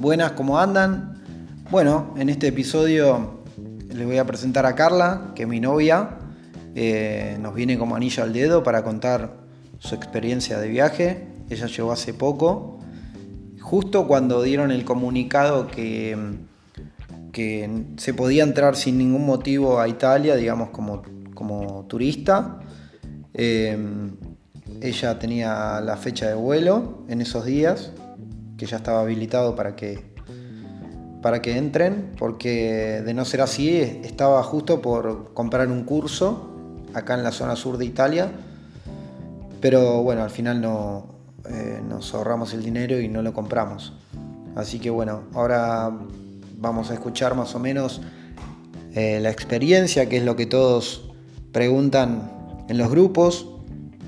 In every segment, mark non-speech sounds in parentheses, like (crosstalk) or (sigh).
Buenas, ¿cómo andan? Bueno, en este episodio les voy a presentar a Carla, que es mi novia. Eh, nos viene como anillo al dedo para contar su experiencia de viaje. Ella llegó hace poco, justo cuando dieron el comunicado que, se podía entrar sin ningún motivo a Italia, digamos como, como turista. Eh, ella tenía la fecha de vuelo en esos días que ya estaba habilitado para que, para que entren, porque de no ser así estaba justo por comprar un curso acá en la zona sur de Italia, pero bueno, al final no, eh, nos ahorramos el dinero y no lo compramos. Así que bueno, ahora vamos a escuchar más o menos eh, la experiencia, que es lo que todos preguntan en los grupos,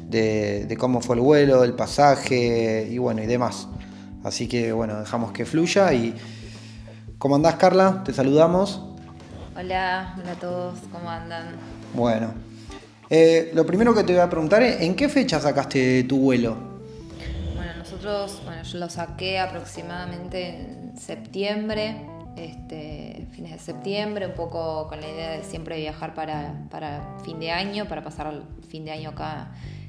de, de, cómo fue el vuelo, el pasaje y bueno, y demás. Así que bueno, dejamos que fluya y ¿cómo andás Carla? Te saludamos. Hola, hola a todos, ¿cómo andan? Bueno, eh, lo primero que te voy a preguntar es, ¿en qué fecha sacaste tu vuelo? Bueno, nosotros, bueno, yo lo saqué aproximadamente en septiembre, este, fines de septiembre, un poco con la idea de siempre viajar para, para fin de año, para pasar el fin de año acá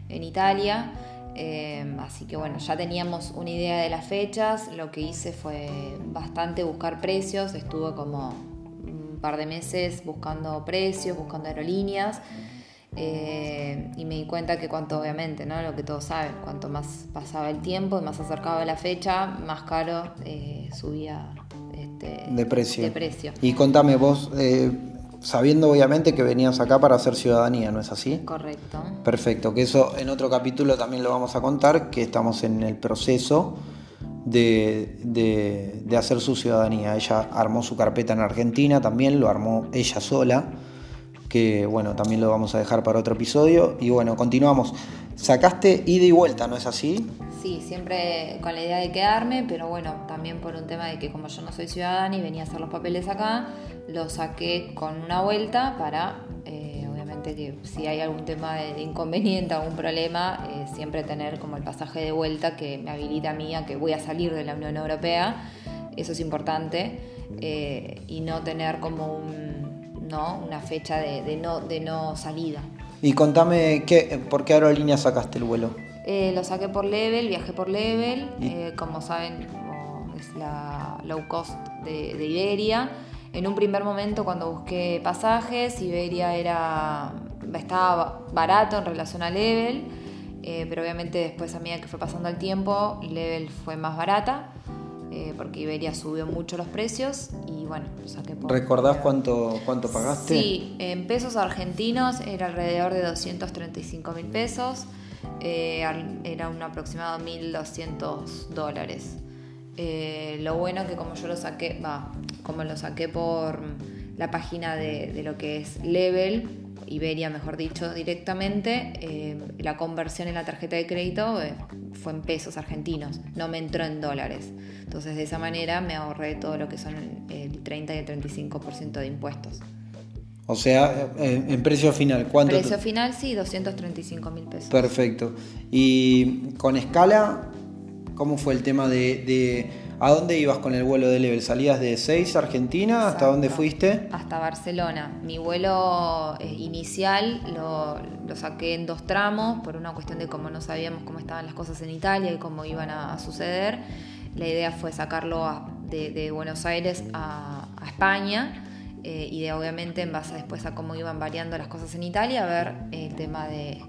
en Italia. Em, así que bueno, ya teníamos una idea de las fechas. Lo que hice fue bastante buscar precios. Estuve como un par de meses buscando precios, buscando aerolíneas. Eh, y me di cuenta que cuanto, obviamente, ¿no? lo que todos saben, cuanto más pasaba el tiempo y más acercaba la fecha, más caro eh, subía este, de, precio. de precio. Y contame vos, eh, sabiendo obviamente que venías acá para hacer ciudadanía, ¿no es así? Correcto. Perfecto, que eso en otro capítulo también lo vamos a contar, que estamos en el proceso de, de, de hacer su ciudadanía. Ella armó su carpeta en Argentina, también lo armó ella sola, que bueno, también lo vamos a dejar para otro episodio. Y bueno, continuamos. Sacaste ida y vuelta, ¿no es así? Sí, siempre con la idea de quedarme, pero bueno, también por un tema de que como yo no soy ciudadana y venía a hacer los papeles acá, lo saqué con una vuelta para, eh, obviamente que si hay algún tema de inconveniente, algún problema, eh, siempre tener como el pasaje de vuelta que me habilita a mí a que voy a salir de la Unión Europea, eso es importante, eh, y no tener como ¿no? una fecha de, no, de no salida. Y contame, ¿qué, ¿por qué aerolínea sacaste el vuelo? Eh, lo saqué por Level, viajé por Level, eh, como saben como es la low cost de, de, Iberia. En un primer momento cuando busqué pasajes, Iberia era, estaba barato en relación a Level, eh, pero obviamente después a medida que fue pasando el tiempo, Level fue más barata. Porque Iberia subió mucho los precios y bueno, saqué por... ¿Recordás cuánto, cuánto pagaste? Sí, en pesos argentinos era alrededor de 235 mil pesos eh, era un aproximado 1.200 dólares. Eh, lo bueno que como yo lo saqué, va, como lo saqué por la página de, de, lo que es Level, Iberia mejor dicho, directamente, eh, la conversión en la tarjeta de crédito eh, fue en pesos argentinos, no me entró en dólares. Entonces de esa manera me ahorré todo lo que son el 30 y el 35% de impuestos. O sea, en precio final, ¿cuánto? Precio final, sí, 235 mil pesos. Perfecto. Y con escala, ¿cómo fue el tema de, de, a dónde ibas con el vuelo de Level? ¿Salías de 6 Argentina? Exacto. ¿Hasta dónde fuiste? Hasta Barcelona. Mi vuelo eh, inicial lo, lo, saqué en dos tramos por una cuestión de cómo no sabíamos cómo estaban las cosas en Italia y cómo iban a, a suceder. La idea fue sacarlo a, de, de, Buenos Aires a, a España eh, y de obviamente en base después a cómo iban variando las cosas en Italia, ver el tema de,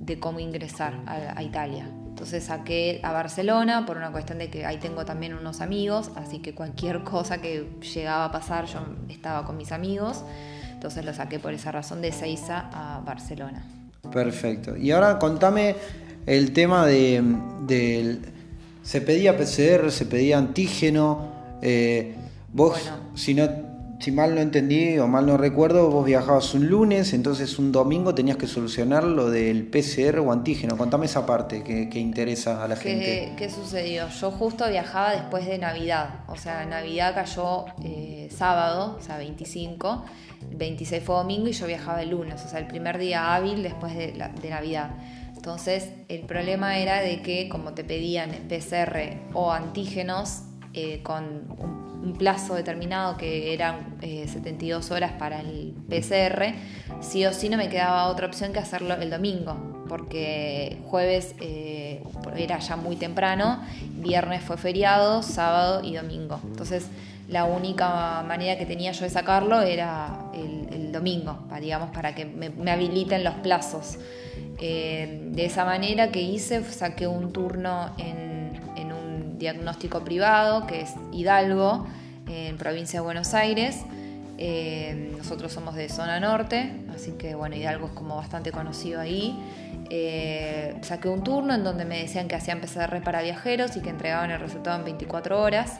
de cómo ingresar a, a, Italia. Entonces saqué a Barcelona por una cuestión de que ahí tengo también unos amigos, así que cualquier (laughs) cosa que llegaba a pasar yo estaba con mis amigos, entonces lo saqué por esa razón de Seiza a Barcelona. Perfecto. Y ahora contame el tema de, de se pedía PCR, se pedía antígeno, eh, vos bueno. si no si mal no entendí o mal no recuerdo, vos viajabas un lunes, entonces un domingo tenías que solucionar lo del PCR o antígeno. Contame esa parte que, que interesa a la ¿Qué, gente. ¿Qué sucedió? Yo justo viajaba después de Navidad, o sea, Navidad cayó eh, sábado, o sea, 25, el 26 fue domingo y yo viajaba el lunes, o sea, el primer día hábil después de, la, de Navidad. Entonces, el problema era de que como te pedían PCR o antígenos, eh, con un, plazo determinado que eran 72 eh, horas para el PCR, sí o sí no me quedaba otra opción que hacerlo el domingo, porque jueves eh, era ya muy temprano, viernes fue feriado, sábado y domingo. Entonces la única manera que tenía yo de sacarlo era el, domingo, digamos, para que me, habiliten los plazos. de esa manera que hice, saqué un turno en diagnóstico privado, que es Hidalgo, en provincia de Buenos Aires. Eh, nosotros somos de zona norte, así que bueno, Hidalgo es como bastante conocido ahí. Eh, saqué un turno en donde me decían que hacían PCR para viajeros y que entregaban el resultado en 24 horas.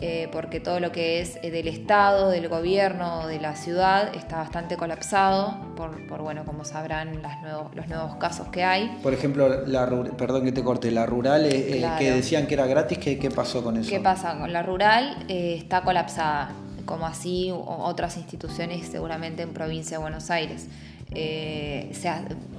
Eh, porque todo lo que es eh, del Estado, del gobierno, de la ciudad está bastante colapsado por, bueno, como sabrán, los nuevos casos que hay. Por ejemplo, la, perdón que te corte, la rural eh, que decían que era gratis, ¿qué, ¿qué, pasó con eso? ¿Qué pasa? Con la rural está colapsada, como así otras instituciones seguramente en provincia de Buenos Aires. Se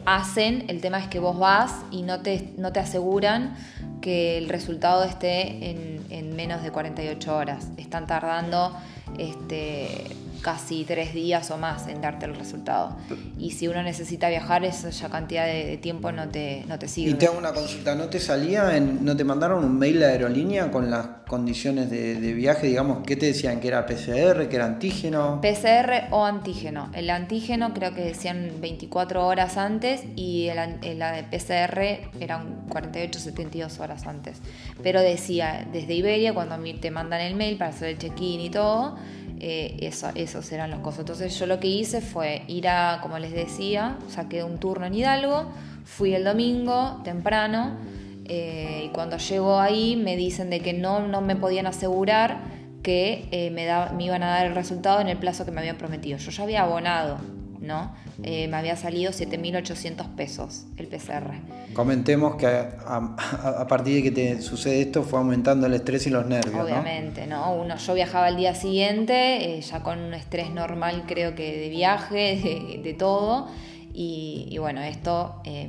hacen, el tema es que vos vas y no te, no te aseguran que el resultado esté en, en menos de 48 horas. Están tardando este, casi tres días o más en darte el resultado. Y si uno necesita viajar, esa cantidad de, tiempo no te, no te sirve. Y te hago una consulta, ¿no te salía, en, no te mandaron un mail de aerolínea con las condiciones de, viaje? Digamos, ¿qué te decían? ¿Que era PCR, que era antígeno? PCR o antígeno. El antígeno creo que decían 24 horas antes y el, la de PCR eran 48, 72 horas antes. Pero decía, desde Iberia, cuando te mandan el mail para hacer el check-in y todo, eh, eso, esos eran los cosas. Entonces yo lo que hice fue ir a, como les decía, saqué un turno en Hidalgo, fui el domingo temprano eh, y cuando llego ahí me dicen de que no, no me podían asegurar que eh, me, me iban a dar el resultado en el plazo que me habían prometido. Yo ya había abonado ¿no? Eh, me había salido 7.800 pesos el PCR. Comentemos que a, partir de que te sucede esto fue aumentando el estrés y los nervios. Obviamente, ¿no? Uno, yo viajaba el día siguiente, eh, ya con un estrés normal creo que de viaje, de, todo, y, bueno, esto eh,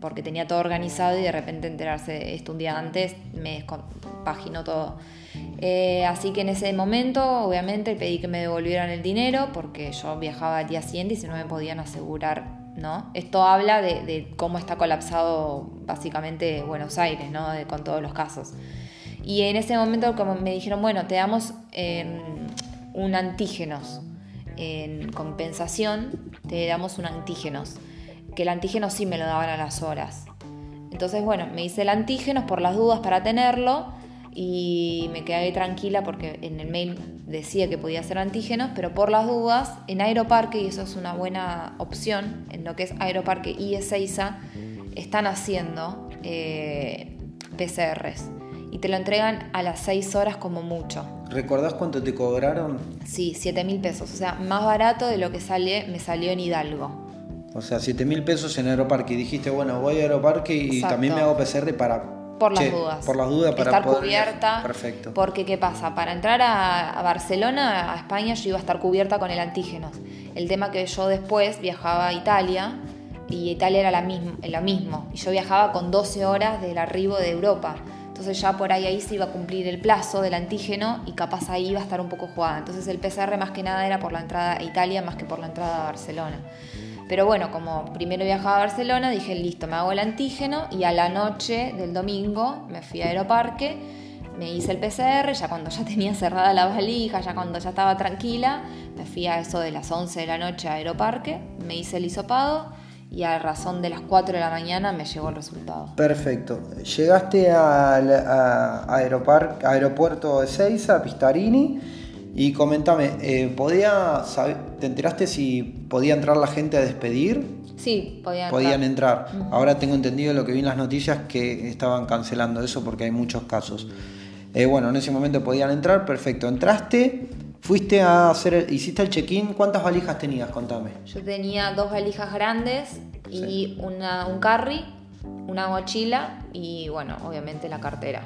porque tenía todo organizado y de repente enterarse esto un día antes me descompaginó todo. Eh, así que en ese momento, obviamente, pedí que me devolvieran el dinero porque yo viajaba al día siguiente y si no me podían asegurar, ¿no? Esto habla de, cómo está colapsado básicamente Buenos Aires, ¿no? con todos los casos. Y en ese momento como me dijeron, bueno, te damos em, un antígenos. En compensación, te damos un antígenos. Que el antígeno sí me lo daban a las horas. Entonces, bueno, me hice el antígeno por las dudas para tenerlo y me quedé tranquila porque en el mail decía que podía ser antígenos, pero por las dudas, en Aeroparque, y eso es una buena opción, en lo que es Aeroparque y Ezeiza, están haciendo eh, PCRs y te lo entregan a las 6 horas como mucho. ¿Recordás cuánto te cobraron? Sí, 7 mil pesos, o sea, más barato de lo que sale, me salió en Hidalgo. O sea, 7 mil pesos en Aeroparque. Y dijiste, bueno, voy a Aeroparque y también me hago PCR para por las dudas. Por las dudas para estar cubierta. Perfecto. Porque, ¿qué pasa? Para entrar a, Barcelona, a España, yo iba a estar cubierta con el antígeno. El tema que yo después viajaba a Italia y Italia era la mismo, lo mismo. Y yo viajaba con 12 horas del arribo de Europa. Entonces ya por ahí ahí se iba a cumplir el plazo del antígeno y capaz ahí iba a estar un poco jugada. Entonces el PCR más que nada era por la entrada a Italia más que por la entrada a Barcelona. Pero bueno, como primero viajaba a Barcelona, dije, listo, me hago el antígeno y a la noche del domingo me fui a Aeroparque, me hice el PCR, ya cuando ya tenía cerrada la valija, ya cuando ya estaba tranquila, me fui a eso de las 11 de la noche a Aeroparque, me hice el hisopado y a razón de las 4 de la mañana me llegó el resultado. Perfecto. Llegaste al aeropuerto de Seiza, Pistarini y comentame, eh, ¿podía, ¿te enteraste si podía entrar la gente a despedir? Sí, podían, podían entrar. Ahora tengo entendido lo que vi en las noticias que estaban cancelando eso porque hay muchos casos. Eh, bueno, en ese momento podían entrar, perfecto. Entraste, fuiste a hacer, hiciste el check-in. ¿Cuántas valijas tenías? Contame. Yo tenía dos valijas grandes y una, un carry, una mochila y, bueno, obviamente la cartera.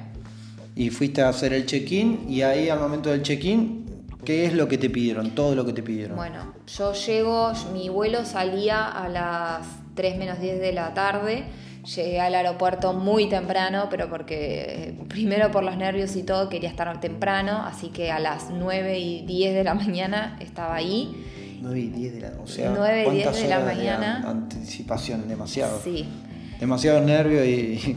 Y fuiste a hacer el check-in y ahí al momento del check-in ¿Qué es lo que te pidieron? Todo lo que te pidieron. Bueno, yo llego, mi vuelo salía a las 3 menos 10 de la tarde, Llegué al aeropuerto muy temprano, pero porque primero por los nervios y todo quería estar temprano, así que a las 9 y 10 de la mañana estaba ahí. 9 y 10 de la, o sea, 9 y 10 ¿cuántas de la mañana? anticipación, demasiado. Sí. Demasiado nervio y.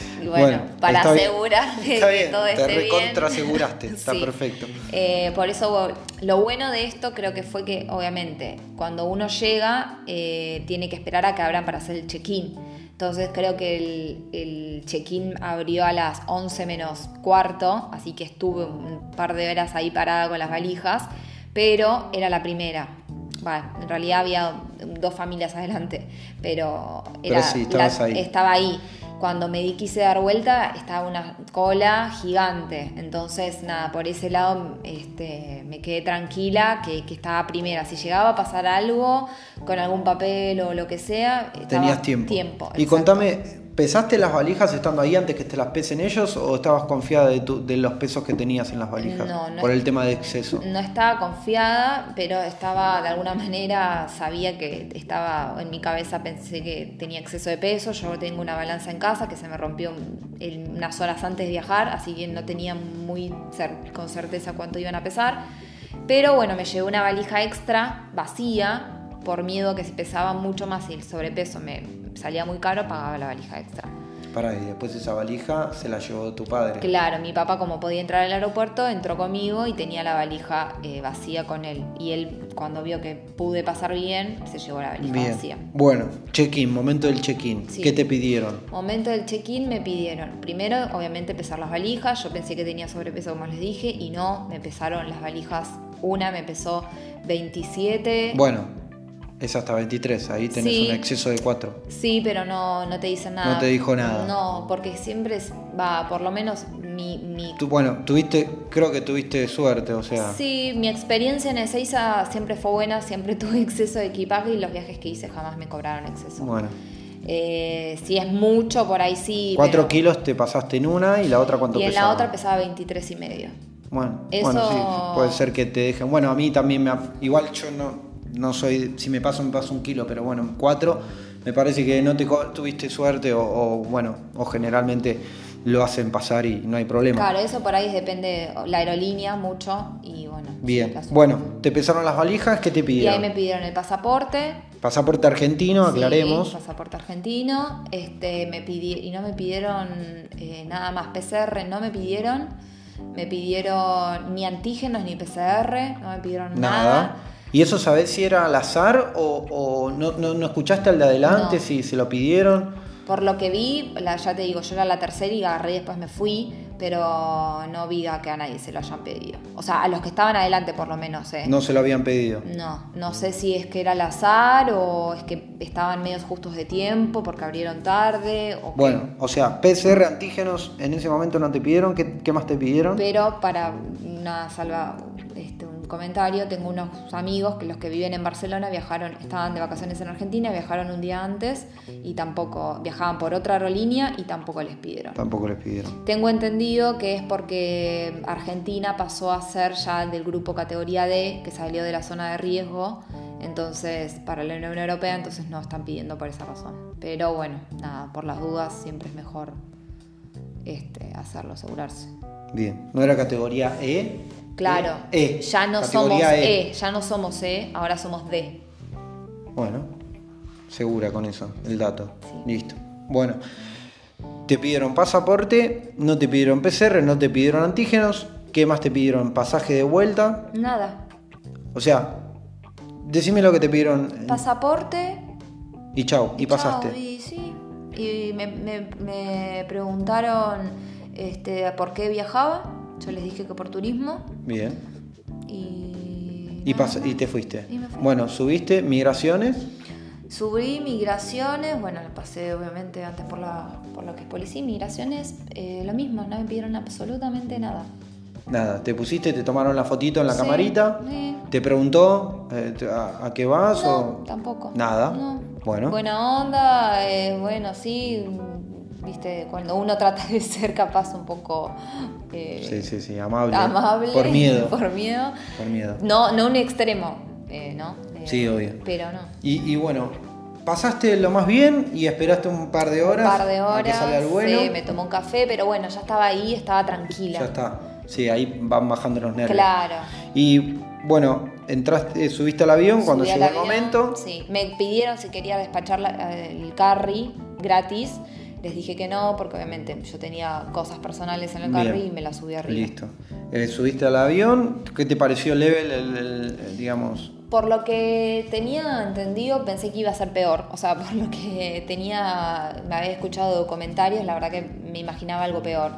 (laughs) Y bueno, para bien. asegurar de Está que bien, todo te esté bien. recontra aseguraste, (laughs) está Sí. perfecto. Eh, por eso lo bueno de esto creo que fue que obviamente cuando uno llega eh, tiene que esperar a que abran para hacer el check-in. Entonces creo que el, el check-in abrió a las 11 menos cuarto, así que estuve un par de horas ahí parada con las valijas, pero era la primera. Bueno, en realidad había dos familias (laughs) adelante, pero, Pero era sí, estabas ahí. estaba ahí. Cuando me di quise dar vuelta, estaba una cola gigante. Entonces, nada, por ese lado este, me quedé tranquila que, que estaba primera. Si llegaba a pasar algo con algún papel o lo que sea, Tenías tiempo. tiempo y exacto. contame, ¿pesaste las valijas estando ahí antes que te las pesen ellos o estabas confiada de, tu- de los pesos que tenías en las valijas? No, no por el tema de exceso. No estaba confiada, pero estaba de alguna manera, sabía que estaba en mi cabeza, pensé que tenía exceso de peso. Yo tengo una balanza en casa que se me rompió unas horas antes de viajar, así que no tenía muy cer- con certeza cuánto iban a pesar. Pero bueno, me llevé una valija extra, vacía, por miedo a que si pesaba mucho más y el sobrepeso me salía muy caro, pagaba la valija extra. Pará, y después esa valija se la llevó tu padre. Claro, mi papá como podía entrar al aeropuerto, entró conmigo y tenía la valija eh, vacía con él. Y él cuando vio que pude pasar bien, se llevó la valija Bien. vacía. Bueno, check-in, momento del check-in. Sí. ¿Qué te pidieron? Momento del check-in me pidieron, primero obviamente pesar las valijas, yo pensé que tenía sobrepeso como les dije y no, me pesaron las valijas, una me pesó 27. Bueno, es hasta 23, ahí tenés Sí. un exceso de 4. Sí, pero no, no te dicen nada. No te dijo nada. No, porque siempre es- va, por lo menos mi, mi Tú, bueno, tuviste, creo que tuviste suerte, o sea. Sí, mi experiencia en Ezeiza siempre fue buena, siempre (laughs) tuve exceso de equipaje y los viajes que hice jamás me cobraron exceso. Bueno, Eh, si es mucho, por ahí sí. 4 pero- kilos te pasaste en una y la otra cuánto Y en pesaba. la otra pesaba 23 y medio. Bueno, Eso- bueno, sí, puede ser que te dejen. Bueno, a mí también me. ha- Igual yo no, no soy. Si me paso, me paso un kilo, pero bueno, cuatro. Me parece que no te tuviste suerte o, o, bueno, o generalmente lo hacen pasar y no hay problema. Claro, eso por ahí depende la aerolínea mucho y bueno. Bien. Bueno, te pesaron las valijas, ¿qué te Y pidieron? ahí me pidieron el pasaporte. Pasaporte argentino, Sí, aclaremos. pasaporte argentino. Este, me pidi- y no me pidieron eh, nada más PCR, no me pidieron. Me pidieron ni antígenos ni PCR, no me pidieron Nada. nada. ¿Y eso sabés si era al azar o, o no, no, no escuchaste al de adelante, No. si se lo pidieron? Por lo que vi, la- ya te digo, yo era la tercera y agarré y después me fui, pero no vi a que a nadie se lo hayan pedido. O sea, a los que estaban adelante por lo menos, ¿eh? No se lo habían pedido. No, no sé si es que era al azar o es que estaban medios justos de tiempo porque abrieron tarde o qué. Bueno, o sea, PCR antígenos en ese momento no te pidieron, ¿qué, qué más te pidieron? Pero para una salva, este, comentario, tengo unos amigos que los que viven en Barcelona viajaron, estaban de vacaciones en Argentina, viajaron un día antes y tampoco, viajaban por otra aerolínea y tampoco les pidieron. Tampoco les pidieron. Tengo entendido que es porque Argentina pasó a ser ya del grupo categoría D, que salió de la zona de riesgo, entonces para la Unión Europea, entonces no están pidiendo por esa razón. Pero bueno, nada, por las dudas siempre es mejor este, hacerlo, asegurarse. Bien, no era categoría E. Claro, E. ya no somos Categoría e. ya no somos E, ahora somos D. Bueno, segura con eso, el dato. Sí. Listo. Bueno, te pidieron pasaporte, no te pidieron PCR, no te pidieron antígenos. ¿Qué más te pidieron? Pasaje de vuelta. Nada. O sea, decime lo que te pidieron Pasaporte, y chau, y pasaste. Y sí. Y me, me- me preguntaron este, por qué viajaba. Yo les dije que por turismo. Bien. Y. Y, nada y te fuiste. Y me fui. Bueno, subiste migraciones. Subí migraciones. Bueno, pasé obviamente antes por, la, por lo que es policía. Migraciones, eh, lo mismo. No me pidieron absolutamente nada. Nada, te pusiste, te tomaron la fotito en la Sí, camarita. sí. ¿Te preguntó eh, a, a qué vas No, o tampoco. nada? No. Bueno, Buena onda, eh, bueno, sí. Viste, cuando uno trata de ser capaz un poco. eh, sí, sí, sí, amable. amable. Por miedo. (laughs) Por miedo. Por miedo. No, no un extremo, eh, ¿no? Eh, Sí, obvio. Pero no. Y, y bueno, pasaste lo más bien y esperaste un par de horas, Un par de horas. que salga el vuelo. Sí, me tomó un café, pero bueno, ya estaba ahí, estaba tranquila. Ya está. Sí, ahí van bajando los nervios. Claro. Y bueno, entraste, subiste al avión cuando Subí al llegó el avión, momento. Sí, me pidieron si quería despachar la- el carry gratis. Les dije que no, porque obviamente yo tenía cosas personales en el Bien. carry y me la subí arriba. Listo. Eh, subiste al avión. ¿Qué te pareció el level, el- el- el- digamos? Por lo que tenía entendido, pensé que iba a ser peor. O sea, (laughs) por lo que tenía, me había escuchado comentarios, la verdad que me imaginaba algo peor.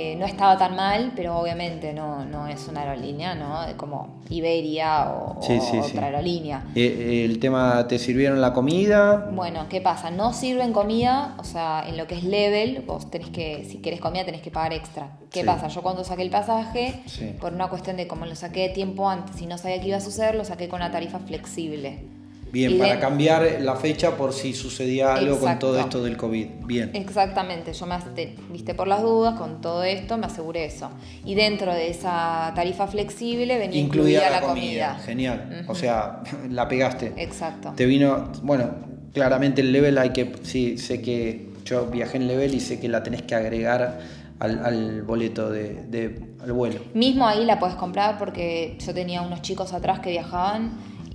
Eh, no estaba tan mal, pero obviamente no, no es una aerolínea, ¿no? Como Iberia o, Sí, o sí, otra sí. aerolínea. El tema, ¿te sirvieron la comida? Bueno, ¿qué pasa? No sirven comida, o sea, en lo que es level, vos tenés que, si querés comida, tenés que pagar extra. ¿Qué pasa? Yo cuando saqué el pasaje, por una cuestión de como lo saqué tiempo antes y no sabía qué iba a suceder, lo saqué con una tarifa flexible. Bien, Y para de- cambiar la fecha por si sucedía algo con Exacto. todo esto del COVID. Bien. Exactamente, yo me te- viste por las dudas, con todo esto me aseguré eso. Y dentro de esa tarifa flexible venía Incluida la, comida. Genial. O Ujú. sea, (laughs) la pegaste. Exacto. Te vino, bueno, claramente el level hay que, sí, sé que yo viajé en level y sé que la tenés que agregar al, al boleto de, de- al vuelo. Mismo ahí la puedes comprar porque yo tenía unos chicos atrás que viajaban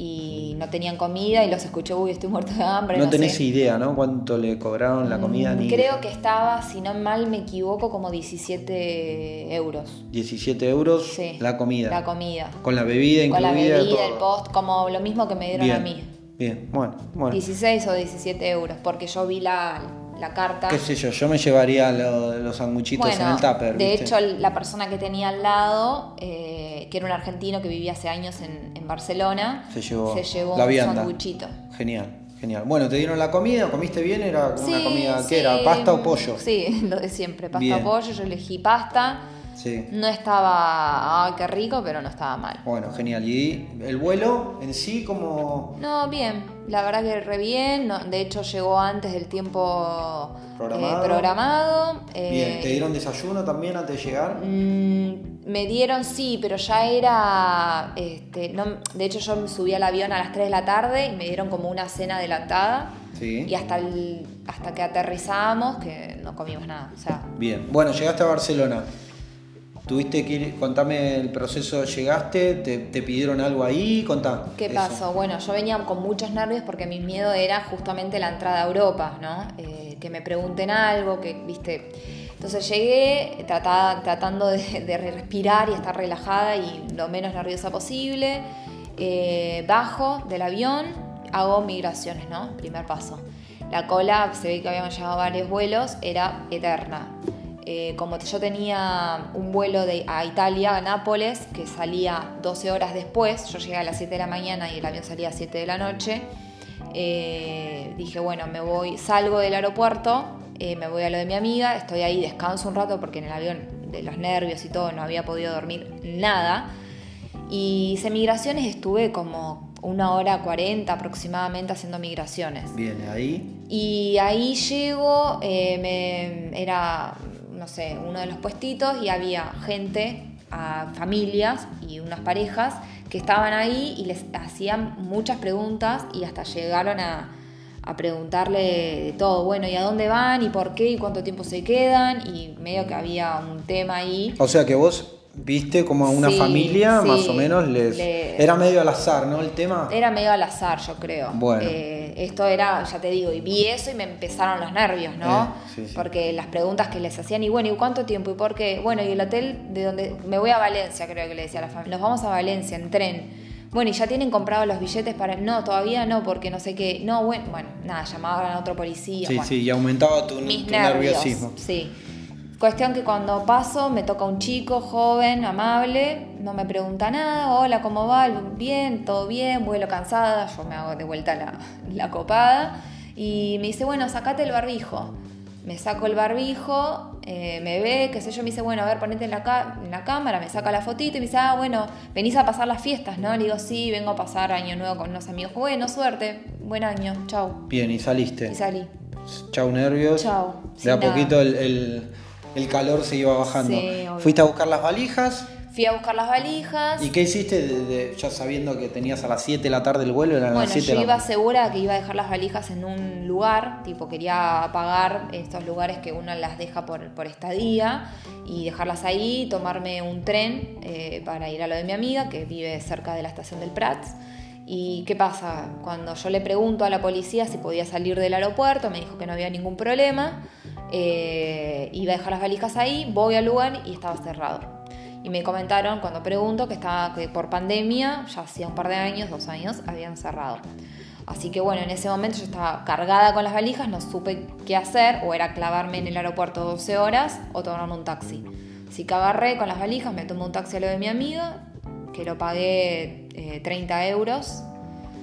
y no tenían comida y los escuché, uy, estoy muerto de hambre. No No, tenés sé. idea, ¿no? ¿Cuánto le cobraron la comida? Mm, Ni Creo que estaba, si no mal me equivoco, como 17 euros. 17 euros Sí. la comida. La comida. Con la bebida Con la incluida. bebida, todo. el post, como lo mismo que me dieron Bien. a mí. Bien, bueno, bueno. 16 o 17 euros, porque yo vi la, la carta. Qué sé yo, yo me llevaría lo- los sanguchitos en el tupper. de ¿viste? hecho, la persona que tenía al lado, eh, que era un argentino que vivía hace años en, en Barcelona, se llevó, se llevó la un vianda. sanguchito. Genial, genial. Bueno, ¿te dieron la comida? ¿Comiste bien? ¿Era una Sí, comida sí. qué era? ¿Pasta o pollo? Sí, (laughs) lo de siempre, pasta Bien. o pollo. Yo elegí pasta. Sí. No estaba, ay, qué rico, pero no estaba mal. Bueno, genial. ¿Y el vuelo en sí como No, bien, la verdad que re bien. no- de hecho, llegó antes del tiempo eh, Programado. eh, Bien, ¿te dieron desayuno también antes de llegar? Mm, me dieron sí, pero ya era. Este, no, de hecho, yo me subí al avión a las 3 de la tarde y me dieron como una cena adelantada. Sí. Y hasta, el, hasta que aterrizamos, que no comimos nada. O sea, Bien. Bueno, llegaste a Barcelona. Tuviste que ir, contame el proceso, llegaste, te, te pidieron algo ahí, contá. ¿qué eso. pasó? Bueno, yo venía con muchos nervios porque mi miedo era justamente la entrada a Europa, ¿no? Eh, que me pregunten algo, que, viste. Entonces llegué tratada- tratando de, de respirar y estar relajada y lo menos nerviosa posible. Eh, bajo del avión, hago migraciones, ¿no? Primer paso. La cola, se ve que habíamos llevado varios vuelos, era eterna. Eh, como yo tenía un vuelo de, a Italia, a Nápoles, que salía 12 horas después, yo llegué a las 7 de la mañana y el avión salía a 7 de la noche, eh, dije, bueno, me voy, salgo del aeropuerto, eh, me voy a lo de mi amiga, estoy ahí, descanso un rato porque en el avión de los nervios y todo no había podido dormir nada. Y hice migraciones, estuve como una hora 40 aproximadamente haciendo migraciones. Bien, ahí. Y ahí llego, eh, me- era, no sé, uno de los puestitos y había gente, a familias y unas parejas que estaban ahí y les hacían muchas preguntas y hasta llegaron a, a preguntarle de todo, bueno, ¿y a dónde van? ¿Y por qué? ¿Y cuánto tiempo se quedan? Y medio que había un tema ahí. O sea que vos viste como a una Sí, familia, sí, más o menos, les... le- Era medio al azar, ¿no? El tema. Era medio al azar, yo creo. Bueno. Eh, esto era, ya te digo, y vi eso y me empezaron los nervios, ¿no? Eh, sí. Porque las preguntas que les hacían, y bueno, ¿y cuánto tiempo? ¿Y por qué? Bueno, y el hotel de donde me voy a Valencia, creo que le decía a la familia. Nos vamos a Valencia en tren. Bueno, ¿y ya tienen comprado los billetes para.? No, todavía no, porque no sé qué. No, bueno, bueno, nada, llamaban a otro policía. Sí, bueno sí, y aumentaba tu, tu nervios. nerviosismo. Sí. Cuestión que cuando paso me toca un chico joven, amable, no me pregunta nada, hola, ¿cómo va? Bien, todo bien, vuelo cansada, yo me hago de vuelta la, la copada y me dice, bueno, sacate el barbijo. Me saco el barbijo, eh, me ve, qué sé yo, me dice, bueno, a ver, ponete en la, en la cámara, me saca la fotito y me dice, ah, bueno, venís a pasar las fiestas, ¿no? Le digo, sí, vengo a pasar año nuevo con unos amigos. Bueno, suerte, buen año, chau. Bien, y saliste. Y salí. Chau nervios. Chau, De a nada. poquito el, el- el calor se iba bajando. Sí. Fuiste a buscar las valijas. Fui a buscar las valijas. ¿Y qué hiciste de- de- ya sabiendo que tenías a las 7 de la tarde el vuelo? Eran Bueno, las 7 yo de la iba segura que iba a dejar las valijas en un lugar, tipo quería pagar estos lugares que uno las deja por, por estadía y dejarlas ahí, tomarme un tren eh, para ir a lo de mi amiga que vive cerca de la estación del Prats. ¿Y qué pasa? Cuando yo le pregunto a la policía si podía salir del aeropuerto, me dijo que no había ningún problema, eh, iba a dejar las valijas ahí, voy al lugar y estaba cerrado. Y me comentaron cuando pregunto que estaba que por pandemia, ya hacía un par de años, dos años, habían cerrado. Así que bueno, en ese momento yo estaba cargada con las valijas, no supe qué hacer, o era clavarme en el aeropuerto 12 horas o tomarme un taxi. Así que agarré con las valijas, me tomé un taxi a lo de mi amiga, que lo pagué eh, 30 euros,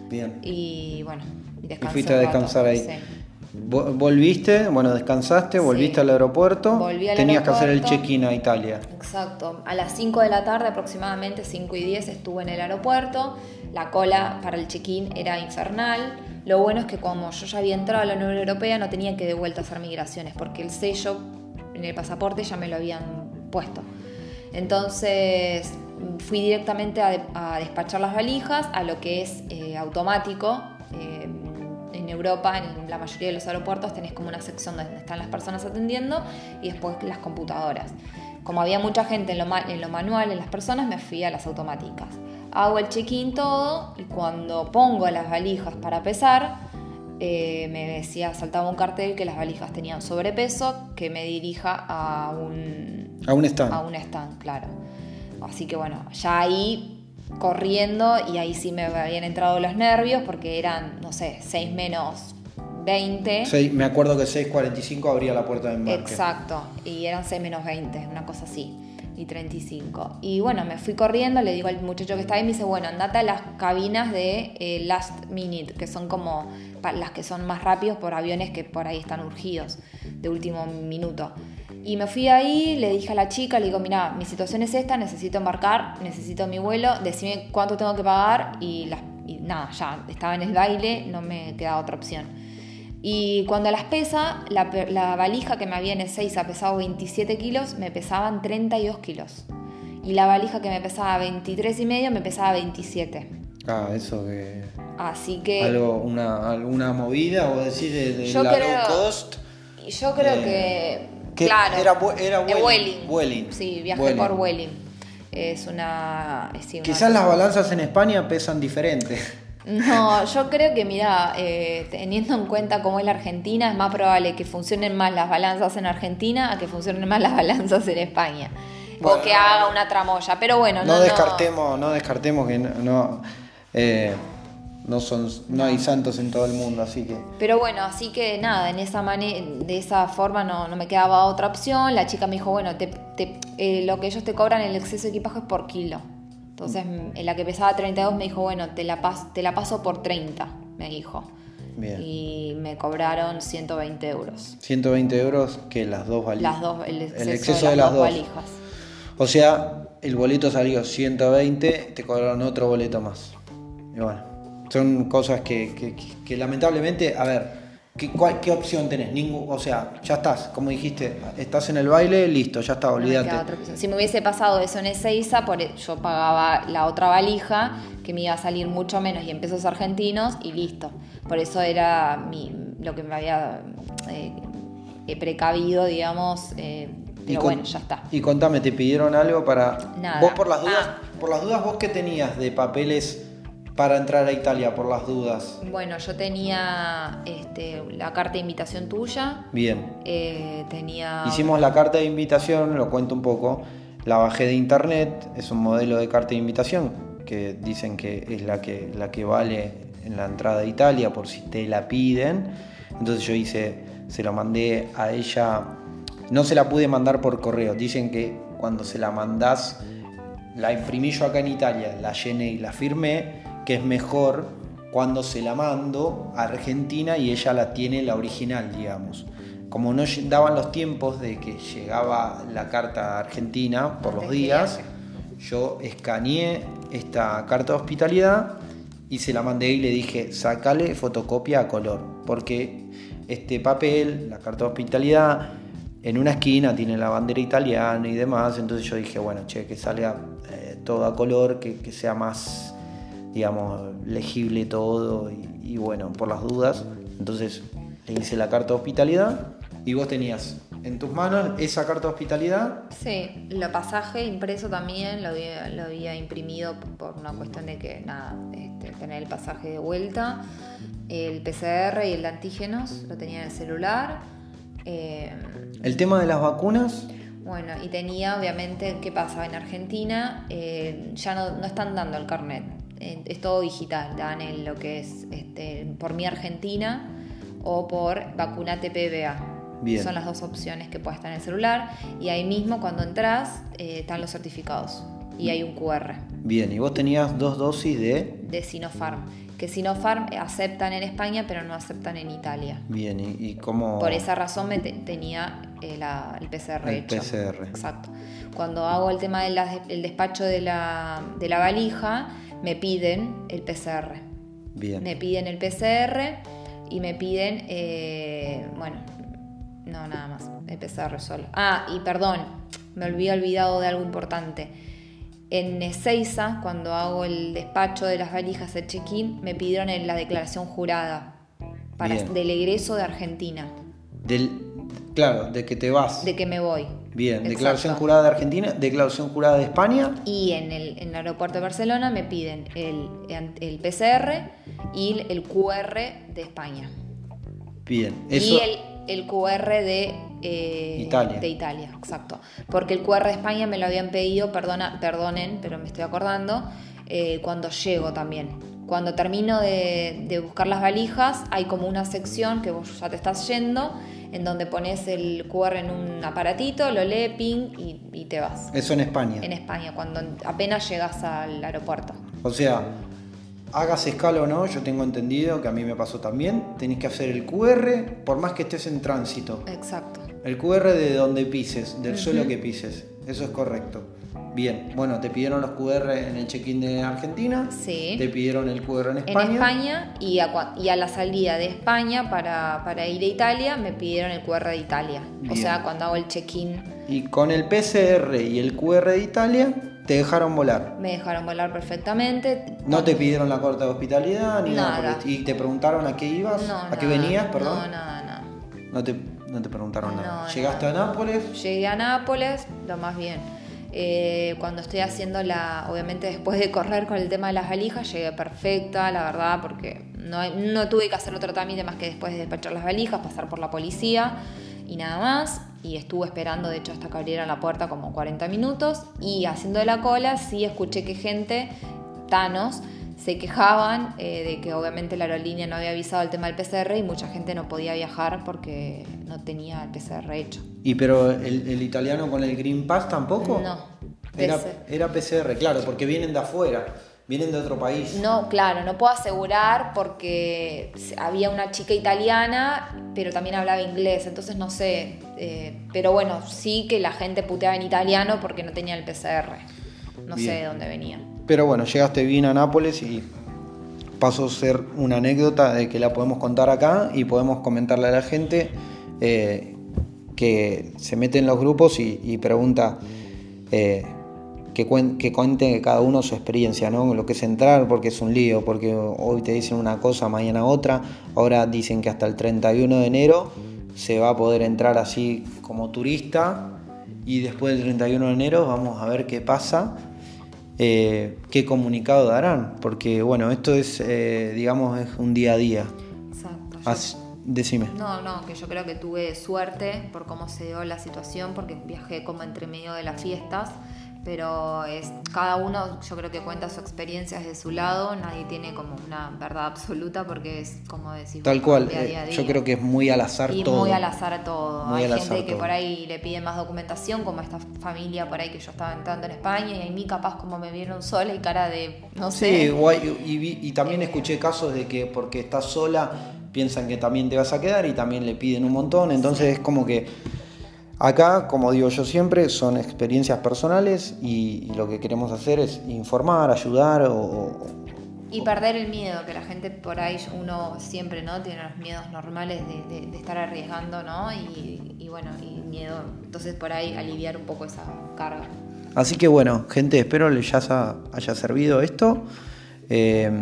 Bien. y bueno, y descansé fuiste a un rato, descansar ahí. sí. Vo- Volviste, bueno, descansaste, volviste Sí. al aeropuerto. Volví al Tenías que hacer el aeropuerto. check-in a Italia. Exacto. A las 5 de la tarde, aproximadamente 5 y 10, estuve en el aeropuerto. La cola para el check-in era infernal. Lo bueno es que como yo ya había entrado a la Unión Europea, no tenía que de vuelta hacer migraciones, porque el sello en el pasaporte ya me lo habían puesto. Entonces fui directamente a, a despachar las valijas a lo que es eh, automático. En Europa, en la mayoría de los aeropuertos, tenés como una sección donde están las personas atendiendo y después las computadoras. Como había mucha gente en lo, en lo manual, en las personas, me fui a las automáticas. Hago el check-in todo y cuando pongo las valijas para pesar, eh, me decía, saltaba un cartel que las valijas tenían sobrepeso, que me dirija a un, A un stand. a un stand, claro. Así que bueno, ya ahí corriendo y ahí sí me habían entrado los nervios porque eran, no sé, 6 menos 20. Seis- me acuerdo que 6.45 abría la puerta de embarque. Exacto, y eran 6 menos 20, una cosa así, y 35. Y bueno, me fui corriendo, le digo al muchacho que está ahí, me dice, bueno, andate a las cabinas de eh, Last Minute, que son como las que son más rápidos por aviones que por ahí están urgidos, de último minuto. Y me fui ahí, le dije a la chica, le digo, mira, mi situación es esta, necesito embarcar, necesito mi vuelo, decime cuánto tengo que pagar y, las- y nada, ya estaba en el baile, no me quedaba otra opción. Y cuando las pesa, la, la valija que me había en Ezeiza pesado 27 kilos, me pesaban 32 kilos. Y la valija que me pesaba 23 y medio, me pesaba 27. Ah, eso que. Así que Algo, una, alguna movida, o decir, de, de Yo la creo- low cost. yo creo Eh, que, que claro, era era eh, Vueling, Vueling, Sí, viajé por Welling. Es una... una- Quizás las balanzas en España pesan diferente. No, yo creo que, mira, eh, teniendo en cuenta cómo es la Argentina, es más probable que funcionen más las balanzas en Argentina a que funcionen más las balanzas en España. Bueno, o que haga una tramoya. Pero bueno, no, No, no- descartemos, no descartemos que no, no, eh, no son, no hay santos en todo el mundo, así que. Pero bueno, así que nada, en esa mane- de esa forma no, no me quedaba otra opción. La chica me dijo, bueno, te, te- eh, lo que ellos te cobran el exceso de equipaje es por kilo. Entonces, Mm. en la que pesaba 32 me dijo, bueno, te la, pas- te la paso por 30, me dijo. Bien. Y me cobraron 120 euros. 120 euros que las dos valijas. Las dos, el exceso, exceso de, de las, las dos dos. valijas. O sea, el boleto salió 120, te cobraron otro boleto más. Y bueno, son cosas que, que- que lamentablemente, a ver, ¿qué, cuál- qué opción tenés? Ningún, o sea, ya estás, como dijiste, estás en el baile, listo, ya está, olvídate. Si me hubiese pasado eso en Ezeiza, por, e- yo pagaba la otra valija, que me iba a salir mucho menos y en pesos argentinos, y listo. Por eso era mi, lo que me había eh, precavido, digamos. eh, Y pero con- bueno, ya está. Y contame, ¿te pidieron algo para. Nada. Vos por las dudas, Ah. por las dudas, vos qué tenías de papeles para entrar a Italia, por las dudas. Bueno, yo tenía este, la carta de invitación tuya, Bien. eh, tenía... Hicimos la carta de invitación, lo cuento un poco. La bajé de internet, es un modelo de carta de invitación que dicen que es la que, la que vale en la entrada de Italia por si te la piden. Entonces yo hice, se lo mandé a ella, no se la pude mandar por correo. Dicen que cuando se la mandás, la imprimí yo acá en Italia, la llené y la firmé, que es mejor cuando se la mando a Argentina y ella la tiene la original, digamos. Como no daban los tiempos de que llegaba la carta a Argentina por los días, yo escaneé esta carta de hospitalidad y se la mandé y le dije, sacale fotocopia a color, porque este papel, la carta de hospitalidad, en una esquina tiene la bandera italiana y demás, entonces yo dije, bueno, che, que salga eh, todo a color, que, que, sea más, digamos, legible todo y, y bueno, por las dudas, entonces le hice la carta de hospitalidad y vos tenías en tus manos esa carta de hospitalidad. Sí, el pasaje impreso también lo había, lo había imprimido por una cuestión de que, nada, este, tener el pasaje de vuelta. El PCR y el de antígenos lo tenía en el celular. Eh, el tema de las vacunas. Bueno, y tenía obviamente, ¿qué pasa? En Argentina eh, ya no, no, están dando el carnet, es todo digital, dan en lo que es este, por mi Argentina o por vacunate PBA. Son las dos opciones que puedes estar en el celular. Y ahí mismo, cuando entras, eh, están los certificados. Y hay un QR. Bien, y vos tenías dos dosis de... De Sinopharm. Que Sinopharm aceptan en España, pero no aceptan en Italia. Bien, ¿y, cómo...? Por esa razón me tenía eh, el PCR el hecho. PCR. Exacto. Cuando hago el tema del despacho de la, de la valija, me piden el PCR. Bien. Me piden el PCR y me piden, eh, bueno, no, nada más. El PCR solo. Ah, y perdón, me había olvidado de algo importante. En Ezeiza, cuando hago el despacho de las valijas, el check-in, me pidieron la declaración jurada para, del egreso de Argentina. Del, claro, de que te vas. De que me voy. Bien, declaración jurada de Argentina, declaración jurada de España. Y en el, en el aeropuerto de Barcelona me piden el, el PCR y el QR de España. Bien, eso... Y el el QR de, eh, Italia. de Italia, exacto. Porque el QR de España me lo habían pedido, perdona, perdonen, pero me estoy acordando, eh, cuando llego también. Cuando termino de, buscar las valijas, hay como una sección que vos ya te estás yendo, en donde pones el QR en un aparatito, lo lee, ping y, y te vas. Eso en España. En España, cuando apenas llegas al aeropuerto. O sea, hagas escala o no, yo tengo entendido que a mí me pasó también, tenés que hacer el QR por más que estés en tránsito. Exacto. El QR de donde pises, del suelo que pises, eso es correcto. Bien, bueno, te pidieron los QR en el check-in de Argentina, sí. te pidieron el QR en España. En España y a, y a la salida de España para, para, ir a Italia me pidieron el QR de Italia. O sea, cuando hago el check-in. Y con el PCR y el QR de Italia te dejaron volar. Me dejaron volar perfectamente. No te pidieron la corta de hospitalidad ni nada. y te preguntaron a qué ibas, a qué venías, perdón. No, nada, nada. No te, no te preguntaron nada. ¿Llegaste a Nápoles? Llegué a Nápoles, lo más bien. Eh, cuando estoy haciendo la, obviamente después de correr con el tema de las valijas, llegué perfecta, la verdad, porque no, no tuve que hacer otro trámite más que después de despachar las valijas, pasar por la policía y nada más. Y estuve esperando, de hecho, hasta que abrieran la puerta como 40 minutos. Y haciendo la cola sí escuché que gente, tanos, se quejaban eh, de que obviamente la aerolínea no había avisado el tema del PCR y mucha gente no podía viajar porque no tenía el PCR hecho. ¿Y pero el, italiano con el Green Pass tampoco? No. Era, era PCR, claro, porque vienen de afuera. Vienen de otro país. No, claro, no puedo asegurar porque había una chica italiana, pero también hablaba inglés, entonces no sé. Eh, pero bueno, sí que la gente puteaba en italiano porque no tenía el PCR. No sé de dónde venía. Pero bueno, llegaste bien a Nápoles y pasó a ser una anécdota de que la podemos contar acá y podemos comentarle a la gente eh, que se mete en los grupos y, pregunta. Eh, que, cuente cada uno su experiencia, ¿no? Lo que es entrar, porque es un lío, porque hoy te dicen una cosa, mañana otra, ahora dicen que hasta el 31 de enero se va a poder entrar así como turista y después del 31 de enero vamos a ver qué pasa, eh, qué comunicado darán, porque bueno, esto es, eh, digamos, es un día a día. Exacto. decime. No, no, que yo creo que tuve suerte por cómo se dio la situación, porque viajé como entre medio de las fiestas pero es cada uno yo creo que cuenta su experiencia desde su lado, nadie tiene como una verdad absoluta porque es como decir tal cual, eh, yo creo que es muy al azar y todo. Muy al azar todo. Hay gente que por ahí le pide más documentación, como esta familia por ahí que yo estaba entrando en España y a mí capaz como me vieron sola y cara de no sé. Sí, y, y, también escuché casos de que porque estás sola piensan que también te vas a quedar y también le piden un montón, entonces es como que Acá, como digo yo siempre, son experiencias personales y, lo que queremos hacer es informar, ayudar o, y perder el miedo, que la gente por ahí, uno siempre no tiene los miedos normales de, estar arriesgando, ¿no? Y, bueno, y miedo. Entonces por ahí aliviar un poco esa carga. Así que bueno, gente, espero les haya, haya servido esto. Eh,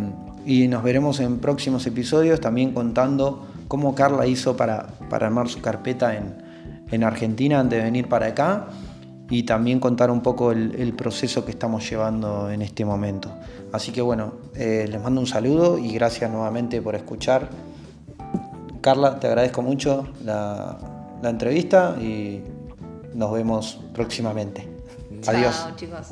y nos veremos en próximos episodios también contando cómo Carla hizo para, para armar su carpeta en, en, Argentina antes de venir para acá y también contar un poco el, el proceso que estamos llevando en este momento. Así que bueno, eh, les mando un saludo y gracias nuevamente por escuchar. Carla, te agradezco mucho la, la entrevista y nos vemos próximamente. Chao, Adiós. chicos.